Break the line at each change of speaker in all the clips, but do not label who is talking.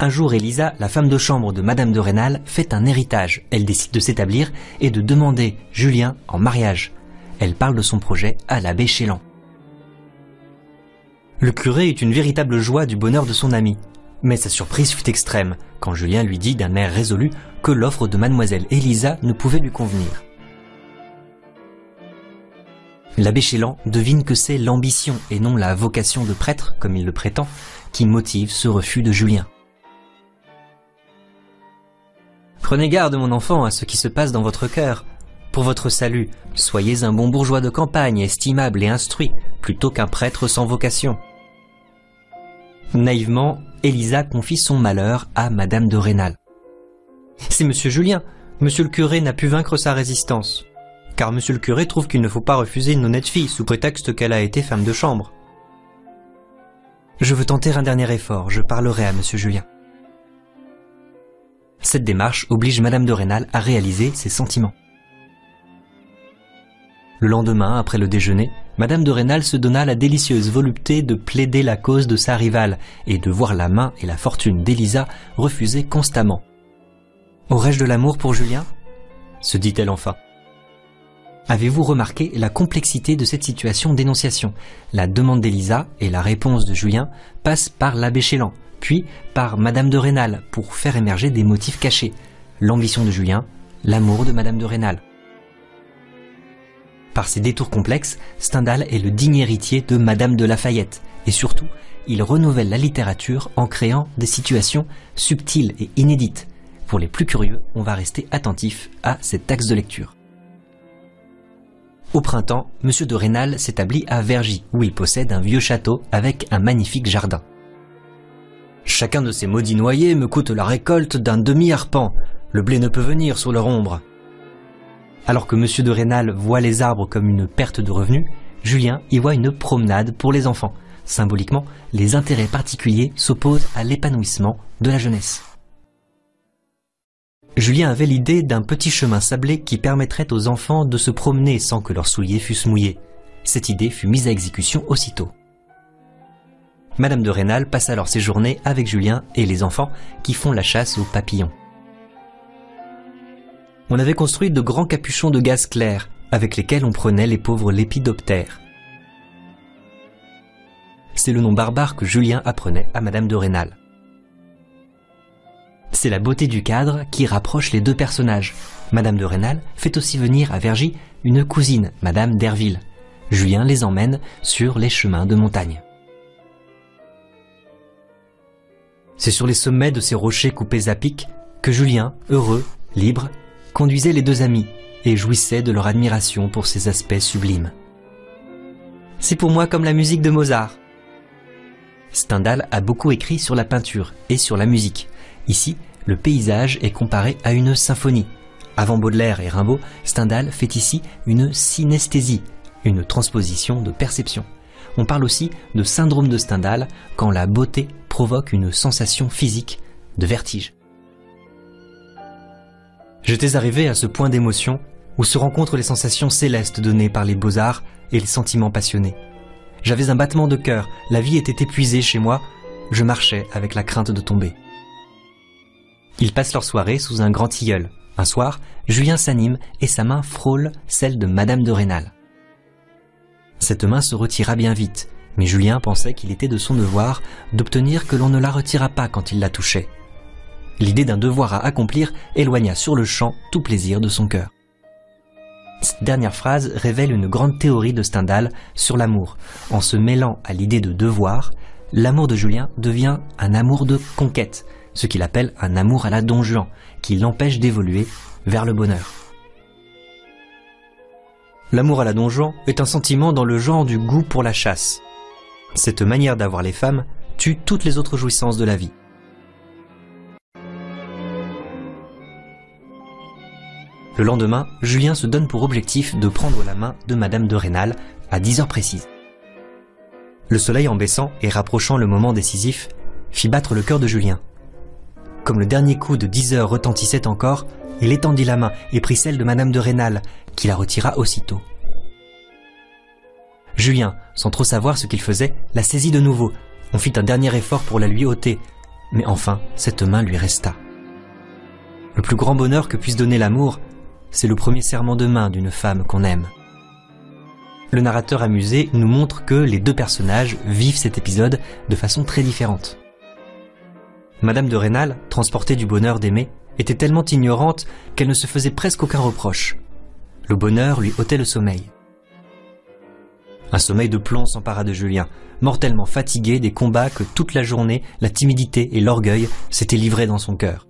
Un jour, Elisa, la femme de chambre de Madame de Rênal, fait un héritage. Elle décide de s'établir et de demander Julien en mariage. Elle parle de son projet à l'abbé Chélan. Le curé eut une véritable joie du bonheur de son ami. Mais sa surprise fut extrême quand Julien lui dit d'un air résolu que l'offre de mademoiselle Elisa ne pouvait lui convenir. L'abbé Chélan devine que c'est l'ambition et non la vocation de prêtre, comme il le prétend, qui motive ce refus de Julien. Prenez garde, mon enfant, à ce qui se passe dans votre cœur. Pour votre salut, soyez un bon bourgeois de campagne, estimable et instruit, plutôt qu'un prêtre sans vocation. Naïvement, Elisa confie son malheur à Madame de Rênal. C'est Monsieur Julien. Monsieur le curé n'a pu vaincre sa résistance. Car Monsieur le curé trouve qu'il ne faut pas refuser une honnête fille sous prétexte qu'elle a été femme de chambre. Je veux tenter un dernier effort, je parlerai à Monsieur Julien. Cette démarche oblige Madame de Rênal à réaliser ses sentiments. Le lendemain, après le déjeuner, Madame de Rênal se donna la délicieuse volupté de plaider la cause de sa rivale et de voir la main et la fortune d'Élisa refusées constamment. Aurais-je de l'amour pour Julien? se dit-elle enfin. Avez-vous remarqué la complexité de cette situation d'énonciation? La demande d'Élisa et la réponse de Julien passent par l'abbé Chélan, puis par Madame de Rênal pour faire émerger des motifs cachés. L'ambition de Julien, l'amour de Madame de Rênal. Par ces détours complexes, Stendhal est le digne héritier de Madame de Lafayette, et surtout, il renouvelle la littérature en créant des situations subtiles et inédites. Pour les plus curieux, on va rester attentif à cet axe de lecture. Au printemps, Monsieur de Rênal s'établit à Vergy, où il possède un vieux château avec un magnifique jardin. Chacun de ces maudits noyers me coûte la récolte d'un demi-arpent. Le blé ne peut venir sous leur ombre. Alors que Monsieur de Rênal voit les arbres comme une perte de revenus, Julien y voit une promenade pour les enfants. Symboliquement, les intérêts particuliers s'opposent à l'épanouissement de la jeunesse. Julien avait l'idée d'un petit chemin sablé qui permettrait aux enfants de se promener sans que leurs souliers fussent mouillés. Cette idée fut mise à exécution aussitôt. Madame de Rênal passe alors ses journées avec Julien et les enfants qui font la chasse aux papillons. On avait construit de grands capuchons de gaz clair avec lesquels on prenait les pauvres lépidoptères. C'est le nom barbare que Julien apprenait à Madame de Rênal. C'est la beauté du cadre qui rapproche les deux personnages. Madame de Rênal fait aussi venir à Vergy une cousine, Madame d'Herville. Julien les emmène sur les chemins de montagne. C'est sur les sommets de ces rochers coupés à pic que Julien, heureux, libre, conduisait les deux amis et jouissait de leur admiration pour ces aspects sublimes. C'est pour moi comme la musique de Mozart. Stendhal a beaucoup écrit sur la peinture et sur la musique. Ici, le paysage est comparé à une symphonie. Avant Baudelaire et Rimbaud, Stendhal fait ici une synesthésie, une transposition de perception. On parle aussi de syndrome de Stendhal quand la beauté provoque une sensation physique de vertige. J'étais arrivé à ce point d'émotion où se rencontrent les sensations célestes données par les beaux-arts et les sentiments passionnés. J'avais un battement de cœur, la vie était épuisée chez moi, je marchais avec la crainte de tomber. Ils passent leur soirée sous un grand tilleul. Un soir, Julien s'anime et sa main frôle celle de Madame de Rênal. Cette main se retira bien vite, mais Julien pensait qu'il était de son devoir d'obtenir que l'on ne la retirât pas quand il la touchait. L'idée d'un devoir à accomplir éloigna sur le champ tout plaisir de son cœur. Cette dernière phrase révèle une grande théorie de Stendhal sur l'amour. En se mêlant à l'idée de devoir, l'amour de Julien devient un amour de conquête, ce qu'il appelle un amour à la Don qui l'empêche d'évoluer vers le bonheur. L'amour à la Don est un sentiment dans le genre du goût pour la chasse. Cette manière d'avoir les femmes tue toutes les autres jouissances de la vie. Le lendemain, Julien se donne pour objectif de prendre la main de Madame de Rênal à 10 heures précises. Le soleil en baissant et rapprochant le moment décisif fit battre le cœur de Julien. Comme le dernier coup de 10 heures retentissait encore, il étendit la main et prit celle de Madame de Rênal, qui la retira aussitôt. Julien, sans trop savoir ce qu'il faisait, la saisit de nouveau. On fit un dernier effort pour la lui ôter. mais enfin, cette main lui resta. Le plus grand bonheur que puisse donner l'amour, c'est le premier serment de main d'une femme qu'on aime. Le narrateur amusé nous montre que les deux personnages vivent cet épisode de façon très différente. Madame de Rênal, transportée du bonheur d'aimer, était tellement ignorante qu'elle ne se faisait presque aucun reproche. Le bonheur lui ôtait le sommeil. Un sommeil de plomb s'empara de Julien, mortellement fatigué des combats que toute la journée la timidité et l'orgueil s'étaient livrés dans son cœur.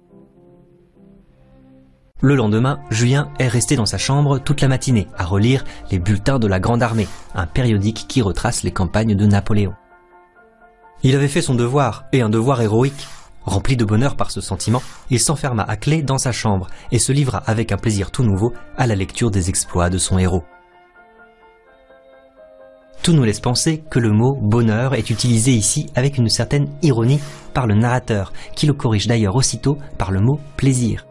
Le lendemain, Julien est resté dans sa chambre toute la matinée à relire les bulletins de la Grande Armée, un périodique qui retrace les campagnes de Napoléon. Il avait fait son devoir, et un devoir héroïque. Rempli de bonheur par ce sentiment, il s'enferma à clé dans sa chambre et se livra avec un plaisir tout nouveau à la lecture des exploits de son héros. Tout nous laisse penser que le mot bonheur est utilisé ici avec une certaine ironie par le narrateur, qui le corrige d'ailleurs aussitôt par le mot plaisir.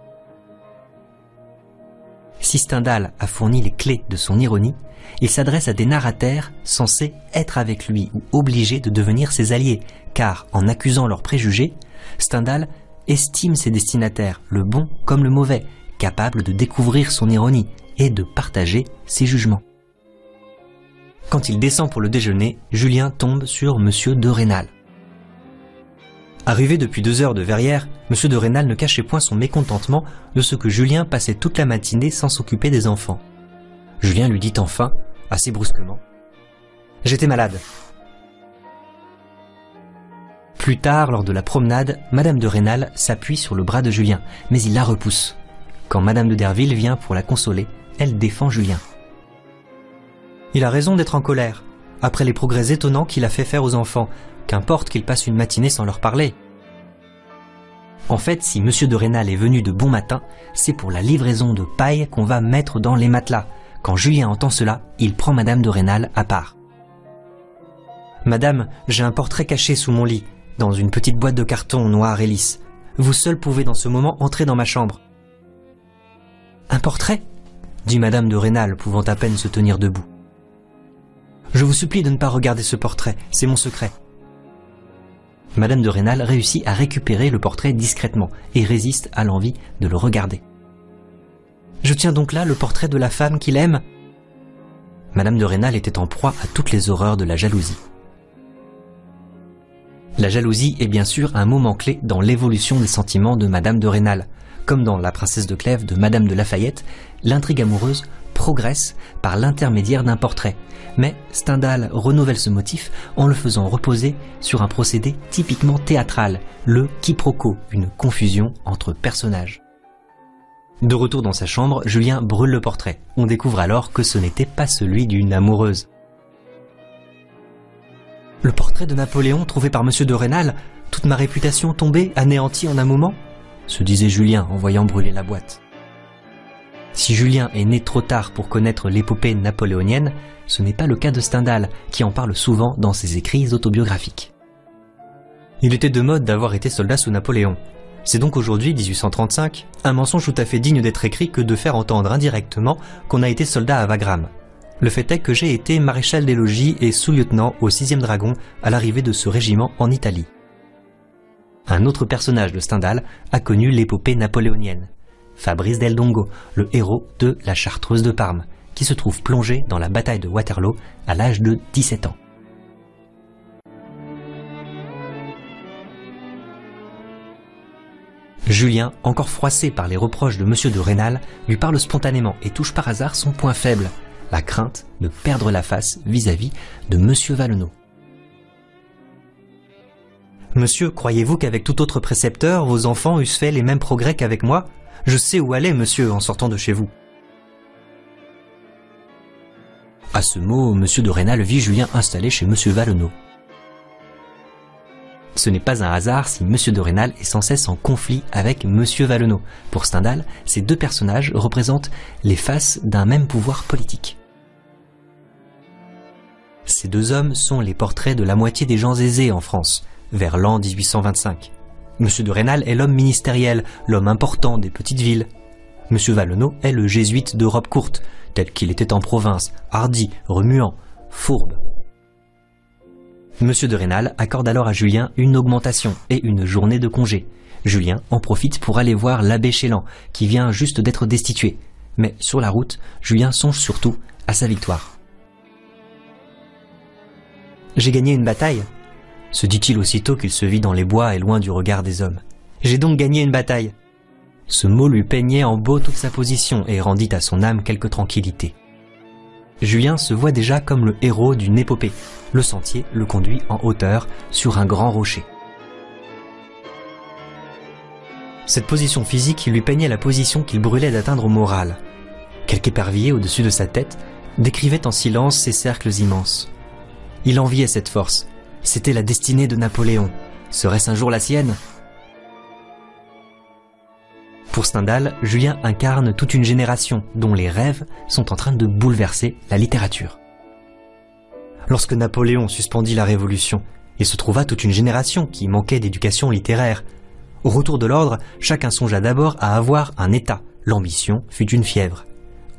Si Stendhal a fourni les clés de son ironie, il s'adresse à des narrateurs censés être avec lui ou obligés de devenir ses alliés, car en accusant leurs préjugés, Stendhal estime ses destinataires, le bon comme le mauvais, capables de découvrir son ironie et de partager ses jugements. Quand il descend pour le déjeuner, Julien tombe sur Monsieur de Rênal. Arrivé depuis deux heures de Verrières, Monsieur de Rênal ne cachait point son mécontentement de ce que Julien passait toute la matinée sans s'occuper des enfants. Julien lui dit enfin, assez brusquement, J'étais malade. Plus tard, lors de la promenade, Madame de Rênal s'appuie sur le bras de Julien, mais il la repousse. Quand Madame de Derville vient pour la consoler, elle défend Julien. Il a raison d'être en colère, après les progrès étonnants qu'il a fait faire aux enfants, qu'importe qu'il passe une matinée sans leur parler. En fait, si Monsieur de Rênal est venu de bon matin, c'est pour la livraison de paille qu'on va mettre dans les matelas. Quand Julien entend cela, il prend Madame de Rênal à part. Madame, j'ai un portrait caché sous mon lit, dans une petite boîte de carton noir et lisse. Vous seul pouvez dans ce moment entrer dans ma chambre. Un portrait? dit Madame de Rênal, pouvant à peine se tenir debout. Je vous supplie de ne pas regarder ce portrait, c'est mon secret. Madame de Rênal réussit à récupérer le portrait discrètement et résiste à l'envie de le regarder. Je tiens donc là le portrait de la femme qu'il aime. Madame de Rênal était en proie à toutes les horreurs de la jalousie. La jalousie est bien sûr un moment clé dans l'évolution des sentiments de Madame de Rênal. Comme dans La princesse de Clèves de Madame de Lafayette, l'intrigue amoureuse progresse par l'intermédiaire d'un portrait, mais Stendhal renouvelle ce motif en le faisant reposer sur un procédé typiquement théâtral, le quiproquo, une confusion entre personnages. De retour dans sa chambre, Julien brûle le portrait. On découvre alors que ce n'était pas celui d'une amoureuse. Le portrait de Napoléon trouvé par Monsieur de Rênal, toute ma réputation tombée, anéantie en un moment se disait Julien en voyant brûler la boîte. Si Julien est né trop tard pour connaître l'épopée napoléonienne, ce n'est pas le cas de Stendhal, qui en parle souvent dans ses écrits autobiographiques. Il était de mode d'avoir été soldat sous Napoléon. C'est donc aujourd'hui, 1835, un mensonge tout à fait digne d'être écrit que de faire entendre indirectement qu'on a été soldat à Wagram. Le fait est que j'ai été maréchal des logis et sous-lieutenant au 6e dragon à l'arrivée de ce régiment en Italie. Un autre personnage de Stendhal a connu l'épopée napoléonienne. Fabrice Del Dongo, le héros de La Chartreuse de Parme, qui se trouve plongé dans la bataille de Waterloo à l'âge de 17 ans. Julien, encore froissé par les reproches de Monsieur de Rênal, lui parle spontanément et touche par hasard son point faible, la crainte de perdre la face vis-à-vis de Monsieur Valenod. Monsieur, croyez-vous qu'avec tout autre précepteur, vos enfants eussent fait les mêmes progrès qu'avec moi? Je sais où aller, monsieur, en sortant de chez vous. À ce mot, monsieur de Rênal vit Julien installé chez monsieur Valenod. Ce n'est pas un hasard si monsieur de Rênal est sans cesse en conflit avec monsieur Valenod. Pour Stendhal, ces deux personnages représentent les faces d'un même pouvoir politique. Ces deux hommes sont les portraits de la moitié des gens aisés en France, vers l'an 1825. Monsieur de Rênal est l'homme ministériel, l'homme important des petites villes. Monsieur Valenod est le jésuite d'Europe courte, tel qu'il était en province, hardi, remuant, fourbe. Monsieur de Rênal accorde alors à Julien une augmentation et une journée de congé. Julien en profite pour aller voir l'abbé Chélan, qui vient juste d'être destitué. Mais sur la route, Julien songe surtout à sa victoire. J'ai gagné une bataille, se dit-il aussitôt qu'il se vit dans les bois et loin du regard des hommes. J'ai donc gagné une bataille. Ce mot lui peignait en beau toute sa position et rendit à son âme quelque tranquillité. Julien se voit déjà comme le héros d'une épopée. Le sentier le conduit en hauteur sur un grand rocher. Cette position physique lui peignait la position qu'il brûlait d'atteindre au moral. Quelque épervier au-dessus de sa tête décrivait en silence ces cercles immenses. Il enviait cette force. C'était la destinée de Napoléon. Serait-ce un jour la sienne? Pour Stendhal, Julien incarne toute une génération dont les rêves sont en train de bouleverser la littérature. Lorsque Napoléon suspendit la Révolution, il se trouva toute une génération qui manquait d'éducation littéraire. Au retour de l'ordre, chacun songea d'abord à avoir un État. L'ambition fut une fièvre.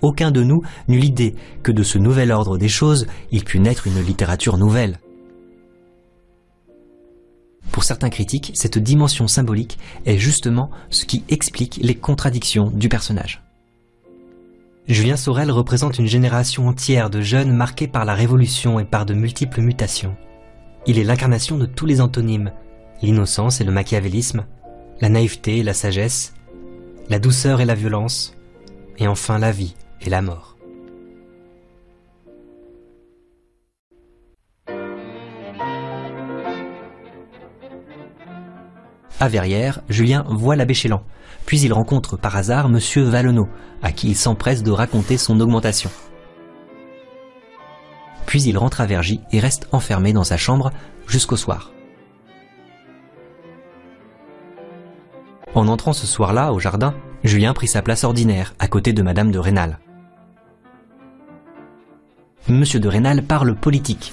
Aucun de nous n'eut l'idée que de ce nouvel ordre des choses, il put naître une littérature nouvelle. Pour certains critiques, cette dimension symbolique est justement ce qui explique les contradictions du personnage. Julien Sorel représente une génération entière de jeunes marqués par la Révolution et par de multiples mutations. Il est l'incarnation de tous les antonymes, l'innocence et le machiavélisme, la naïveté et la sagesse, la douceur et la violence, et enfin la vie et la mort. À Verrières, Julien voit l'abbé Chélan, puis il rencontre par hasard Monsieur Valenot, à qui il s'empresse de raconter son augmentation. Puis il rentre à Vergy et reste enfermé dans sa chambre jusqu'au soir. En entrant ce soir-là au jardin, Julien prit sa place ordinaire à côté de Madame de Rênal. Monsieur de Rênal parle politique.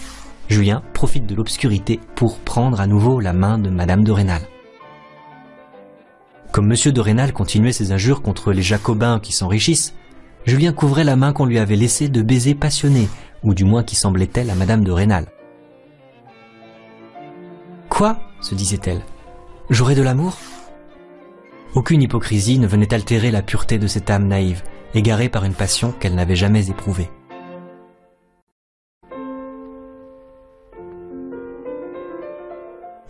Julien profite de l'obscurité pour prendre à nouveau la main de Madame de Rênal. Comme M. de Rênal continuait ses injures contre les jacobins qui s'enrichissent, Julien couvrait la main qu'on lui avait laissée de baisers passionnés, ou du moins qui semblait elle à Madame de Rênal. Quoi se disait-elle. J'aurais de l'amour Aucune hypocrisie ne venait altérer la pureté de cette âme naïve, égarée par une passion qu'elle n'avait jamais éprouvée.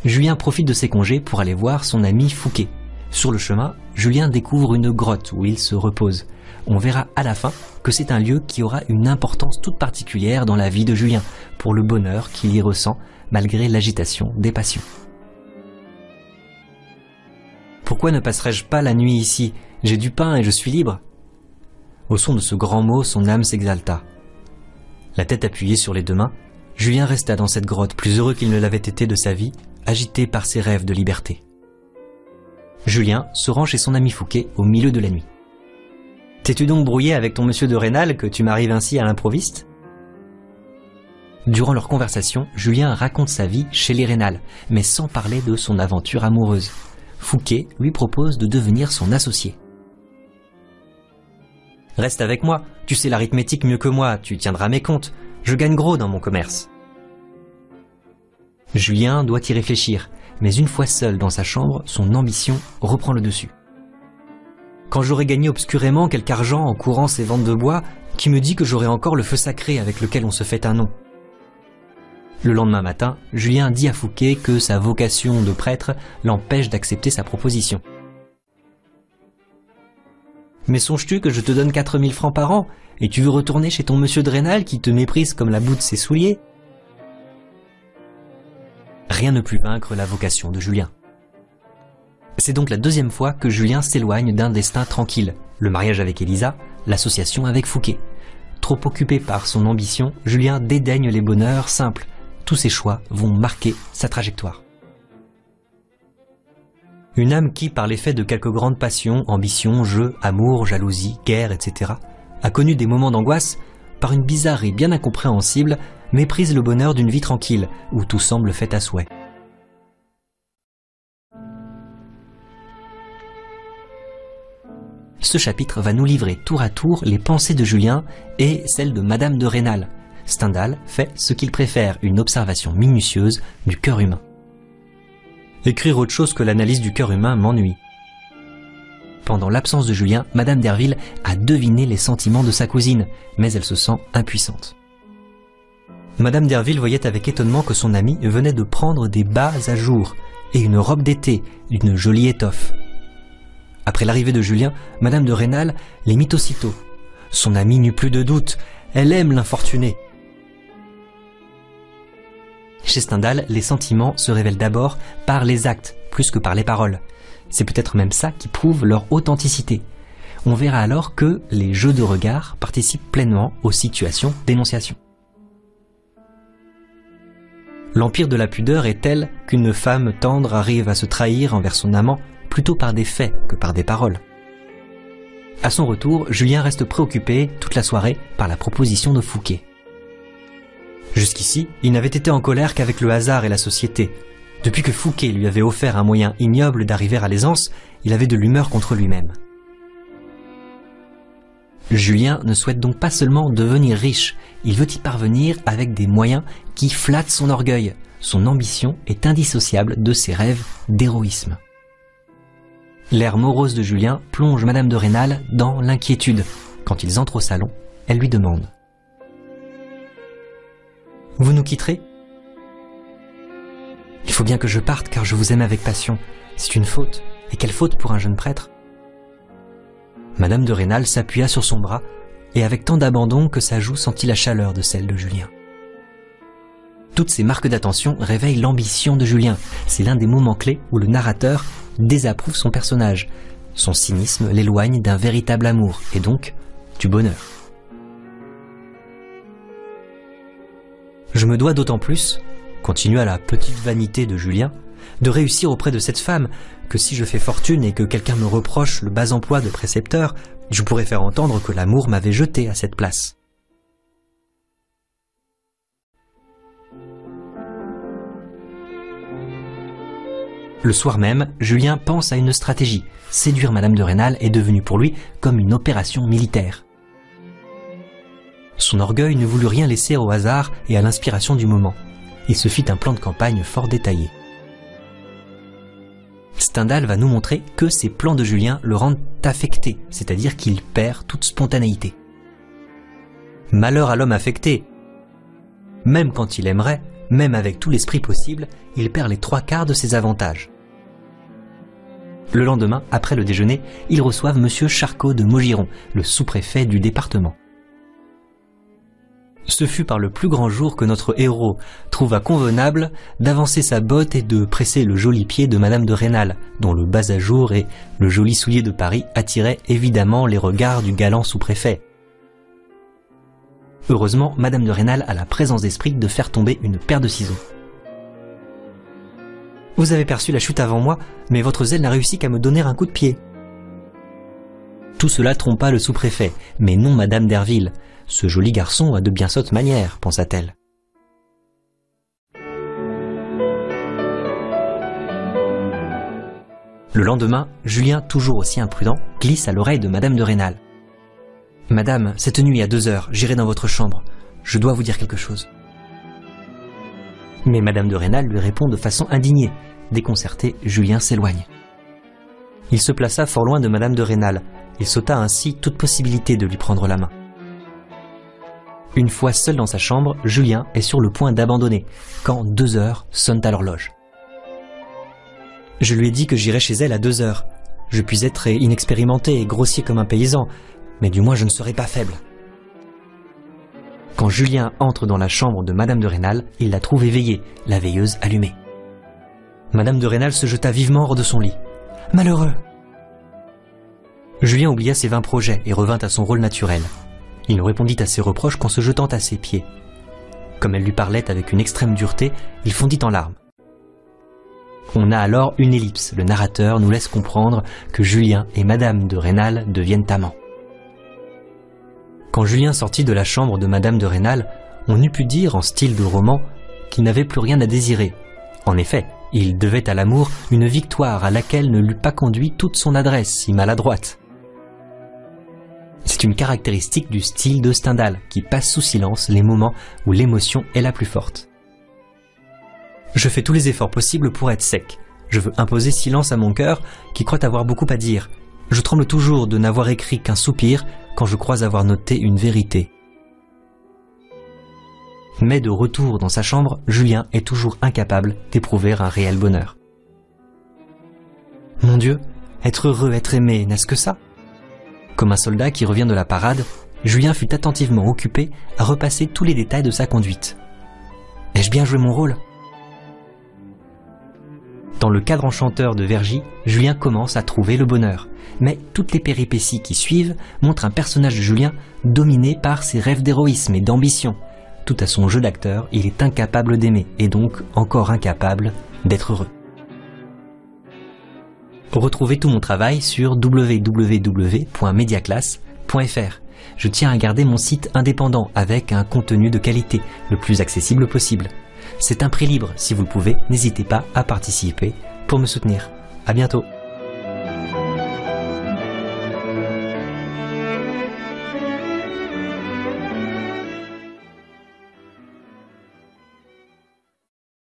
Julien profite de ses congés pour aller voir son ami Fouquet, sur le chemin, Julien découvre une grotte où il se repose. On verra à la fin que c'est un lieu qui aura une importance toute particulière dans la vie de Julien, pour le bonheur qu'il y ressent malgré l'agitation des passions. Pourquoi ne passerais-je pas la nuit ici? J'ai du pain et je suis libre. Au son de ce grand mot, son âme s'exalta. La tête appuyée sur les deux mains, Julien resta dans cette grotte plus heureux qu'il ne l'avait été de sa vie, agité par ses rêves de liberté. Julien se rend chez son ami Fouquet au milieu de la nuit. T'es-tu donc brouillé avec ton monsieur de Rênal que tu m'arrives ainsi à l'improviste? Durant leur conversation, Julien raconte sa vie chez les Rénal, mais sans parler de son aventure amoureuse. Fouquet lui propose de devenir son associé. Reste avec moi, tu sais l'arithmétique mieux que moi, tu tiendras mes comptes. Je gagne gros dans mon commerce. Julien doit y réfléchir, mais une fois seul dans sa chambre, son ambition reprend le dessus. Quand j'aurai gagné obscurément quelque argent en courant ces ventes de bois, qui me dit que j'aurai encore le feu sacré avec lequel on se fait un nom? Le lendemain matin, Julien dit à Fouquet que sa vocation de prêtre l'empêche d'accepter sa proposition. Mais songes-tu que je te donne 4000 francs par an, et tu veux retourner chez ton monsieur Drénal qui te méprise comme la boue de ses souliers? Rien ne put vaincre la vocation de Julien. C'est donc la deuxième fois que Julien s'éloigne d'un destin tranquille, le mariage avec Elisa, l'association avec Fouquet. Trop occupé par son ambition, Julien dédaigne les bonheurs simples. Tous ses choix vont marquer sa trajectoire. Une âme qui, par l'effet de quelques grandes passions, ambitions, jeux, amour, jalousie, guerre, etc., a connu des moments d'angoisse, par une bizarrerie bien incompréhensible, méprise le bonheur d'une vie tranquille, où tout semble fait à souhait. Ce chapitre va nous livrer tour à tour les pensées de Julien et celles de Madame de Rênal. Stendhal fait ce qu'il préfère, une observation minutieuse du cœur humain. Écrire autre chose que l'analyse du cœur humain m'ennuie. Pendant l'absence de Julien, Madame Derville a deviné les sentiments de sa cousine, mais elle se sent impuissante. Madame Derville voyait avec étonnement que son amie venait de prendre des bas à jour et une robe d'été d'une jolie étoffe. Après l'arrivée de Julien, Madame de Rênal les mit aussitôt. Son amie n'eut plus de doute, elle aime l'infortuné. Chez Stendhal, les sentiments se révèlent d'abord par les actes, plus que par les paroles. C'est peut-être même ça qui prouve leur authenticité. On verra alors que les jeux de regard participent pleinement aux situations d'énonciation. L'empire de la pudeur est tel qu'une femme tendre arrive à se trahir envers son amant plutôt par des faits que par des paroles. À son retour, Julien reste préoccupé toute la soirée par la proposition de Fouquet. Jusqu'ici, il n'avait été en colère qu'avec le hasard et la société. Depuis que Fouquet lui avait offert un moyen ignoble d'arriver à l'aisance, il avait de l'humeur contre lui-même. Julien ne souhaite donc pas seulement devenir riche, il veut y parvenir avec des moyens qui flattent son orgueil. Son ambition est indissociable de ses rêves d'héroïsme. L'air morose de Julien plonge Madame de Rênal dans l'inquiétude. Quand ils entrent au salon, elle lui demande ⁇ Vous nous quitterez ?⁇ Il faut bien que je parte car je vous aime avec passion. C'est une faute. Et quelle faute pour un jeune prêtre? Madame de Rênal s'appuya sur son bras et avec tant d'abandon que sa joue sentit la chaleur de celle de Julien. Toutes ces marques d'attention réveillent l'ambition de Julien. C'est l'un des moments clés où le narrateur désapprouve son personnage. Son cynisme l'éloigne d'un véritable amour et donc du bonheur. Je me dois d'autant plus, continua la petite vanité de Julien, de réussir auprès de cette femme, que si je fais fortune et que quelqu'un me reproche le bas emploi de précepteur, je pourrais faire entendre que l'amour m'avait jeté à cette place. Le soir même, Julien pense à une stratégie. Séduire Madame de Rênal est devenu pour lui comme une opération militaire. Son orgueil ne voulut rien laisser au hasard et à l'inspiration du moment. Il se fit un plan de campagne fort détaillé. Stendhal va nous montrer que ces plans de Julien le rendent affecté, c'est-à-dire qu'il perd toute spontanéité. Malheur à l'homme affecté. Même quand il aimerait, même avec tout l'esprit possible, il perd les trois quarts de ses avantages. Le lendemain, après le déjeuner, ils reçoivent M. Charcot de Maugiron, le sous-préfet du département. Ce fut par le plus grand jour que notre héros trouva convenable d'avancer sa botte et de presser le joli pied de Madame de Rênal, dont le bas à jour et le joli soulier de Paris attiraient évidemment les regards du galant sous-préfet. Heureusement, Madame de Rênal a la présence d'esprit de faire tomber une paire de ciseaux. Vous avez perçu la chute avant moi, mais votre zèle n'a réussi qu'à me donner un coup de pied. Tout cela trompa le sous-préfet, mais non Madame d'Erville, ce joli garçon a de bien sottes manières, pensa-t-elle. Le lendemain, Julien, toujours aussi imprudent, glisse à l'oreille de Madame de Rênal. Madame, cette nuit à deux heures, j'irai dans votre chambre. Je dois vous dire quelque chose. Mais Madame de Rênal lui répond de façon indignée. Déconcerté, Julien s'éloigne. Il se plaça fort loin de Madame de Rênal. Il sauta ainsi toute possibilité de lui prendre la main. Une fois seul dans sa chambre, Julien est sur le point d'abandonner, quand deux heures sonnent à l'horloge. Je lui ai dit que j'irais chez elle à deux heures. Je puis être inexpérimenté et grossier comme un paysan, mais du moins je ne serai pas faible. Quand Julien entre dans la chambre de Madame de Rênal, il la trouve éveillée, la veilleuse allumée. Madame de Rênal se jeta vivement hors de son lit. Malheureux Julien oublia ses vains projets et revint à son rôle naturel, il ne répondit à ses reproches qu'en se jetant à ses pieds. Comme elle lui parlait avec une extrême dureté, il fondit en larmes. On a alors une ellipse. Le narrateur nous laisse comprendre que Julien et Madame de Rênal deviennent amants. Quand Julien sortit de la chambre de Madame de Rênal, on eût pu dire, en style de roman, qu'il n'avait plus rien à désirer. En effet, il devait à l'amour une victoire à laquelle ne l'eût pas conduit toute son adresse si maladroite. C'est une caractéristique du style de Stendhal qui passe sous silence les moments où l'émotion est la plus forte. Je fais tous les efforts possibles pour être sec. Je veux imposer silence à mon cœur qui croit avoir beaucoup à dire. Je tremble toujours de n'avoir écrit qu'un soupir quand je crois avoir noté une vérité. Mais de retour dans sa chambre, Julien est toujours incapable d'éprouver un réel bonheur. Mon Dieu, être heureux, être aimé, n'est-ce que ça? Comme un soldat qui revient de la parade, Julien fut attentivement occupé à repasser tous les détails de sa conduite. Ai-je bien joué mon rôle? Dans le cadre enchanteur de Vergy, Julien commence à trouver le bonheur. Mais toutes les péripéties qui suivent montrent un personnage de Julien dominé par ses rêves d'héroïsme et d'ambition, tout à son jeu d'acteur, il est incapable d'aimer et donc encore incapable d'être heureux. Retrouvez tout mon travail sur www.mediaclass.fr. Je tiens à garder mon site indépendant avec un contenu de qualité le plus accessible possible. C'est un prix libre, si vous le pouvez, n'hésitez pas à participer pour me soutenir. À bientôt.